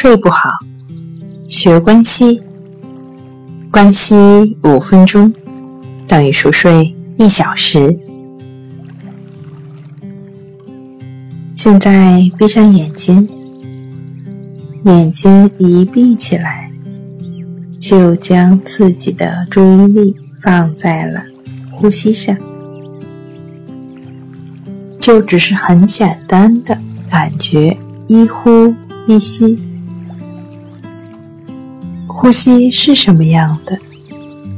睡不好，学关息，关息五分钟。等于熟睡。一小时。现在闭上眼睛，眼睛一闭起来，就将自己的注意力放在了呼吸上，就只是很简单的感觉。一呼一吸。呼吸是什么样的，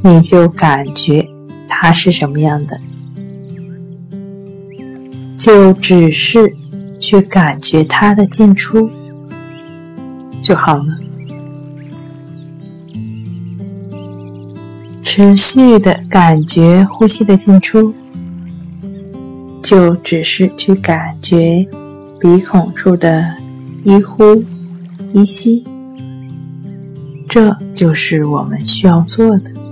你就感觉它是什么样的，就只是去感觉它的进出就好了。持续的感觉呼吸的进出，就只是去感觉鼻孔处的一呼一吸。这就是我们需要做的。